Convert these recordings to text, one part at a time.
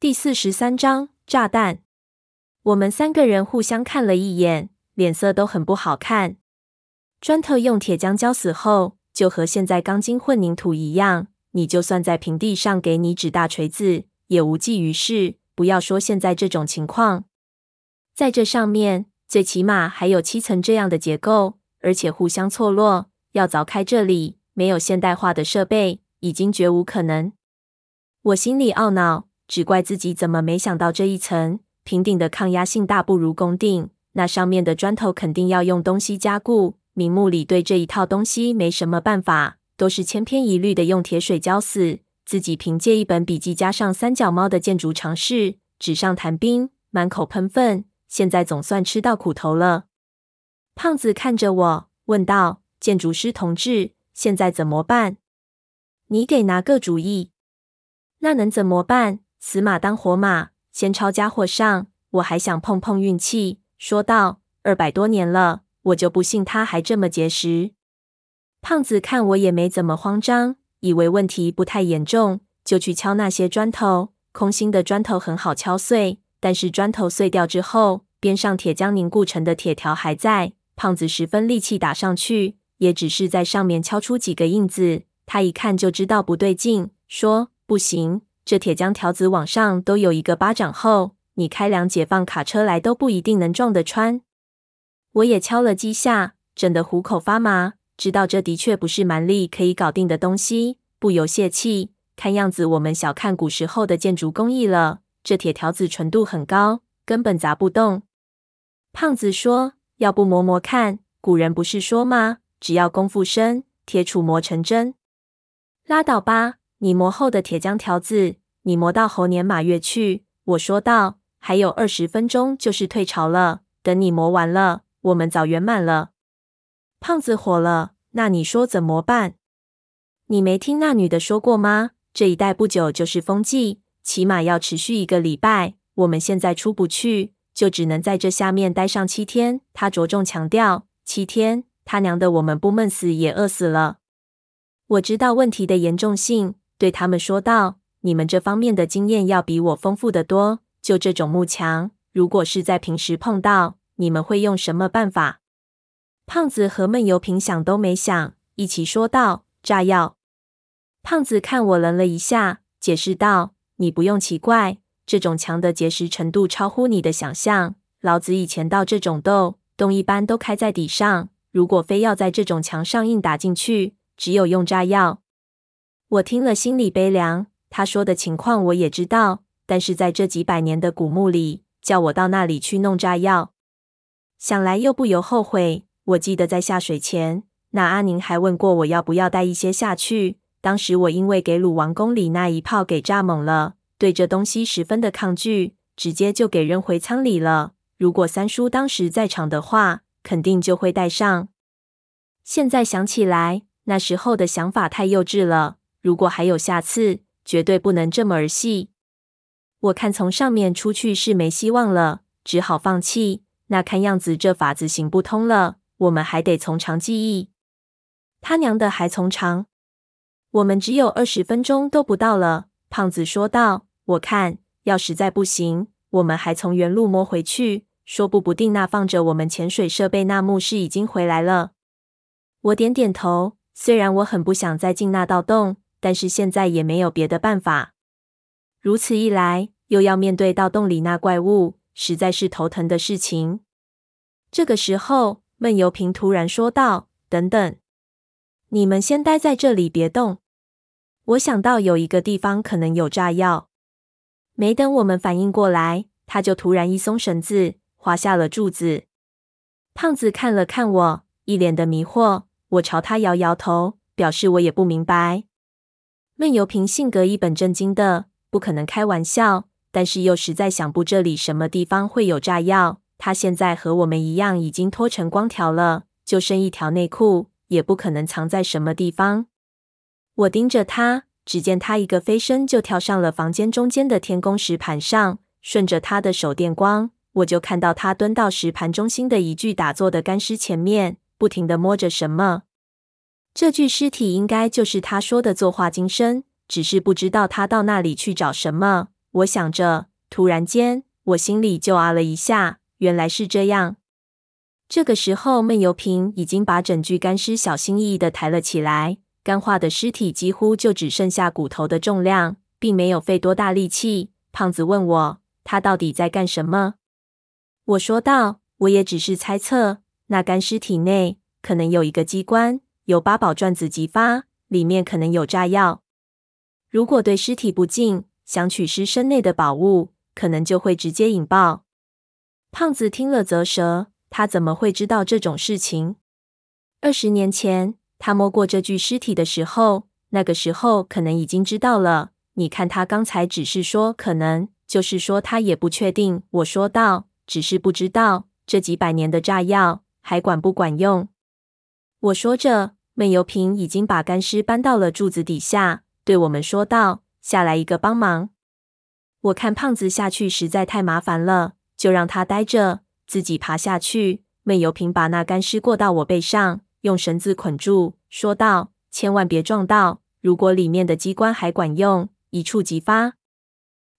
第四十三章炸弹。我们三个人互相看了一眼，脸色都很不好看。砖头用铁浆浇死后，就和现在钢筋混凝土一样，你就算在平地上给你指大锤子，也无济于事。不要说现在这种情况，在这上面最起码还有七层这样的结构，而且互相错落，要凿开这里，没有现代化的设备，已经绝无可能。我心里懊恼。只怪自己怎么没想到这一层平顶的抗压性大不如拱顶，那上面的砖头肯定要用东西加固。明目里对这一套东西没什么办法，都是千篇一律的用铁水浇死。自己凭借一本笔记加上三脚猫的建筑常识，纸上谈兵，满口喷粪。现在总算吃到苦头了。胖子看着我问道：“建筑师同志，现在怎么办？你给拿个主意。”那能怎么办？死马当活马，先抄家伙上。我还想碰碰运气，说道：“二百多年了，我就不信他还这么结实。”胖子看我也没怎么慌张，以为问题不太严重，就去敲那些砖头。空心的砖头很好敲碎，但是砖头碎掉之后，边上铁浆凝固成的铁条还在。胖子十分力气打上去，也只是在上面敲出几个印子。他一看就知道不对劲，说：“不行。”这铁浆条子往上都有一个巴掌厚，你开辆解放卡车来都不一定能撞得穿。我也敲了几下，震得虎口发麻，知道这的确不是蛮力可以搞定的东西，不由泄气。看样子我们小看古时候的建筑工艺了，这铁条子纯度很高，根本砸不动。胖子说：“要不磨磨看？古人不是说吗？只要功夫深，铁杵磨成针。”拉倒吧，你磨厚的铁浆条子。你磨到猴年马月去，我说道。还有二十分钟就是退潮了，等你磨完了，我们早圆满了。胖子火了，那你说怎么办？你没听那女的说过吗？这一带不久就是风季，起码要持续一个礼拜。我们现在出不去，就只能在这下面待上七天。他着重强调七天，他娘的，我们不闷死也饿死了。我知道问题的严重性，对他们说道。你们这方面的经验要比我丰富得多。就这种木墙，如果是在平时碰到，你们会用什么办法？胖子和闷油瓶想都没想，一起说道：“炸药。”胖子看我愣了一下，解释道：“你不用奇怪，这种墙的结实程度超乎你的想象。老子以前到这种洞，洞一般都开在底上，如果非要在这种墙上硬打进去，只有用炸药。”我听了心里悲凉。他说的情况我也知道，但是在这几百年的古墓里，叫我到那里去弄炸药，想来又不由后悔。我记得在下水前，那阿宁还问过我要不要带一些下去。当时我因为给鲁王宫里那一炮给炸懵了，对这东西十分的抗拒，直接就给扔回仓里了。如果三叔当时在场的话，肯定就会带上。现在想起来，那时候的想法太幼稚了。如果还有下次，绝对不能这么儿戏。我看从上面出去是没希望了，只好放弃。那看样子这法子行不通了，我们还得从长计议。他娘的，还从长？我们只有二十分钟都不到了。胖子说道：“我看要实在不行，我们还从原路摸回去，说不不定那放着我们潜水设备那墓室已经回来了。”我点点头，虽然我很不想再进那道洞。但是现在也没有别的办法。如此一来，又要面对到洞里那怪物，实在是头疼的事情。这个时候，闷油瓶突然说道：“等等，你们先待在这里，别动。我想到有一个地方可能有炸药。”没等我们反应过来，他就突然一松绳子，滑下了柱子。胖子看了看我，一脸的迷惑。我朝他摇摇头，表示我也不明白。闷油瓶性格一本正经的，不可能开玩笑，但是又实在想不这里什么地方会有炸药。他现在和我们一样，已经脱成光条了，就剩一条内裤，也不可能藏在什么地方。我盯着他，只见他一个飞身就跳上了房间中间的天宫石盘上，顺着他的手电光，我就看到他蹲到石盘中心的一具打坐的干尸前面，不停地摸着什么。这具尸体应该就是他说的作画金身，只是不知道他到那里去找什么。我想着，突然间，我心里就啊了一下，原来是这样。这个时候，闷油瓶已经把整具干尸小心翼翼的抬了起来，干化的尸体几乎就只剩下骨头的重量，并没有费多大力气。胖子问我，他到底在干什么？我说道，我也只是猜测，那干尸体内可能有一个机关，有八宝转子激发，里面可能有炸药。如果对尸体不敬，想取尸身内的宝物，可能就会直接引爆。胖子听了则舌。他怎么会知道这种事情？二十年前，他摸过这具尸体的时候，那个时候可能已经知道了。你看，他刚才只是说可能，就是说他也不确定。我说道，只是不知道这几百年的炸药还管不管用。我说着，闷油瓶已经把干尸搬到了柱子底下，对我们说道：“下来一个帮忙。”我看胖子下去实在太麻烦了，就让他待着。自己爬下去，闷油瓶把那干尸过到我背上，用绳子捆住，说道：“千万别撞到，如果里面的机关还管用，一触即发。”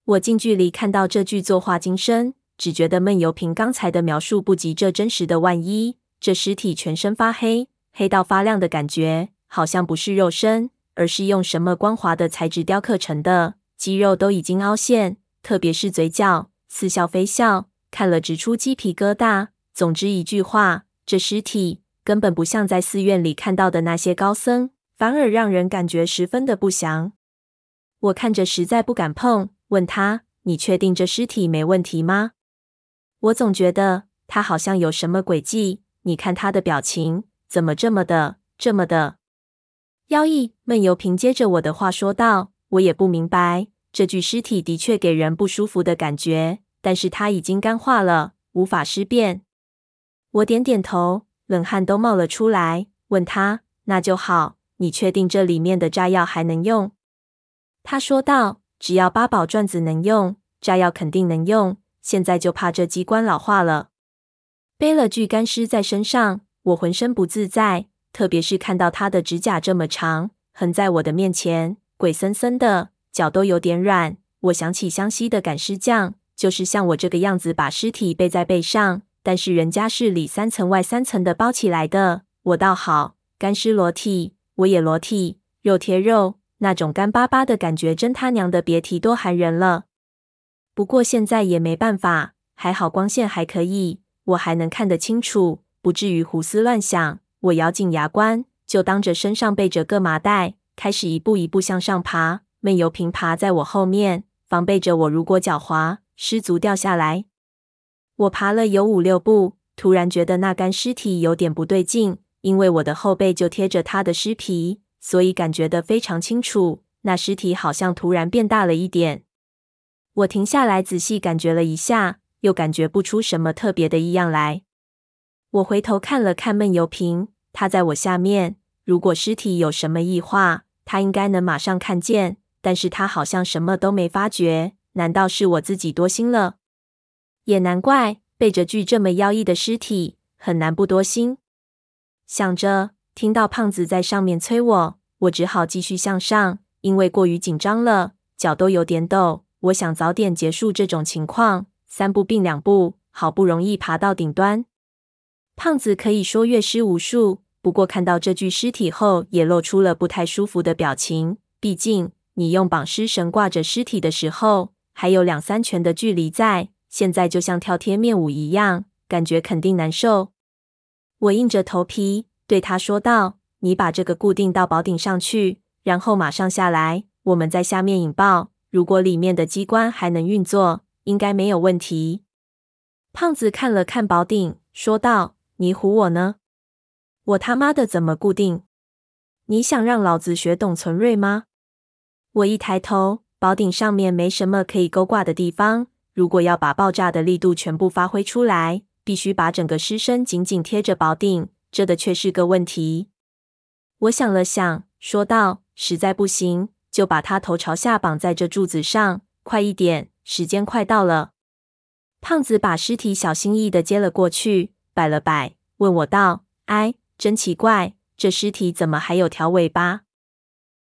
我近距离看到这具作画金身，只觉得闷油瓶刚才的描述不及这真实的。万一这尸体全身发黑，黑到发亮的感觉，好像不是肉身，而是用什么光滑的材质雕刻成的，肌肉都已经凹陷，特别是嘴角，似笑非笑。看了直出鸡皮疙瘩。总之一句话，这尸体根本不像在寺院里看到的那些高僧，反而让人感觉十分的不祥。我看着实在不敢碰，问他：“你确定这尸体没问题吗？”我总觉得他好像有什么诡计。你看他的表情，怎么这么的、这么的妖异？闷油瓶接着我的话说道：“我也不明白，这具尸体的确给人不舒服的感觉。”但是它已经干化了，无法尸变。我点点头，冷汗都冒了出来，问他：“那就好，你确定这里面的炸药还能用？”他说道：“只要八宝转子能用，炸药肯定能用。现在就怕这机关老化了。”背了具干尸在身上，我浑身不自在，特别是看到他的指甲这么长，横在我的面前，鬼森森的，脚都有点软。我想起湘西的赶尸匠。就是像我这个样子，把尸体背在背上，但是人家是里三层外三层的包起来的。我倒好，干尸裸体，我也裸体，肉贴肉，那种干巴巴的感觉，真他娘的别提多寒人了。不过现在也没办法，还好光线还可以，我还能看得清楚，不至于胡思乱想。我咬紧牙关，就当着身上背着个麻袋，开始一步一步向上爬。闷油瓶爬在我后面，防备着我，如果脚滑。失足掉下来，我爬了有五六步，突然觉得那干尸体有点不对劲，因为我的后背就贴着他的尸皮，所以感觉得非常清楚。那尸体好像突然变大了一点。我停下来仔细感觉了一下，又感觉不出什么特别的异样来。我回头看了看闷油瓶，他在我下面。如果尸体有什么异化，他应该能马上看见，但是他好像什么都没发觉。难道是我自己多心了？也难怪背着具这么妖异的尸体，很难不多心。想着，听到胖子在上面催我，我只好继续向上，因为过于紧张了，脚都有点抖。我想早点结束这种情况，三步并两步，好不容易爬到顶端。胖子可以说阅尸无数，不过看到这具尸体后，也露出了不太舒服的表情。毕竟，你用绑尸绳挂着尸体的时候，还有两三拳的距离在，现在就像跳贴面舞一样，感觉肯定难受。我硬着头皮对他说道：“你把这个固定到宝顶上去，然后马上下来，我们在下面引爆。如果里面的机关还能运作，应该没有问题。”胖子看了看宝顶，说道：“你唬我呢？我他妈的怎么固定？你想让老子学董存瑞吗？”我一抬头。宝顶上面没什么可以勾挂的地方。如果要把爆炸的力度全部发挥出来，必须把整个尸身紧紧贴着宝顶，这的确是个问题。我想了想，说道：“实在不行，就把他头朝下绑在这柱子上，快一点，时间快到了。”胖子把尸体小心翼翼地接了过去，摆了摆，问我道：“哎，真奇怪，这尸体怎么还有条尾巴？”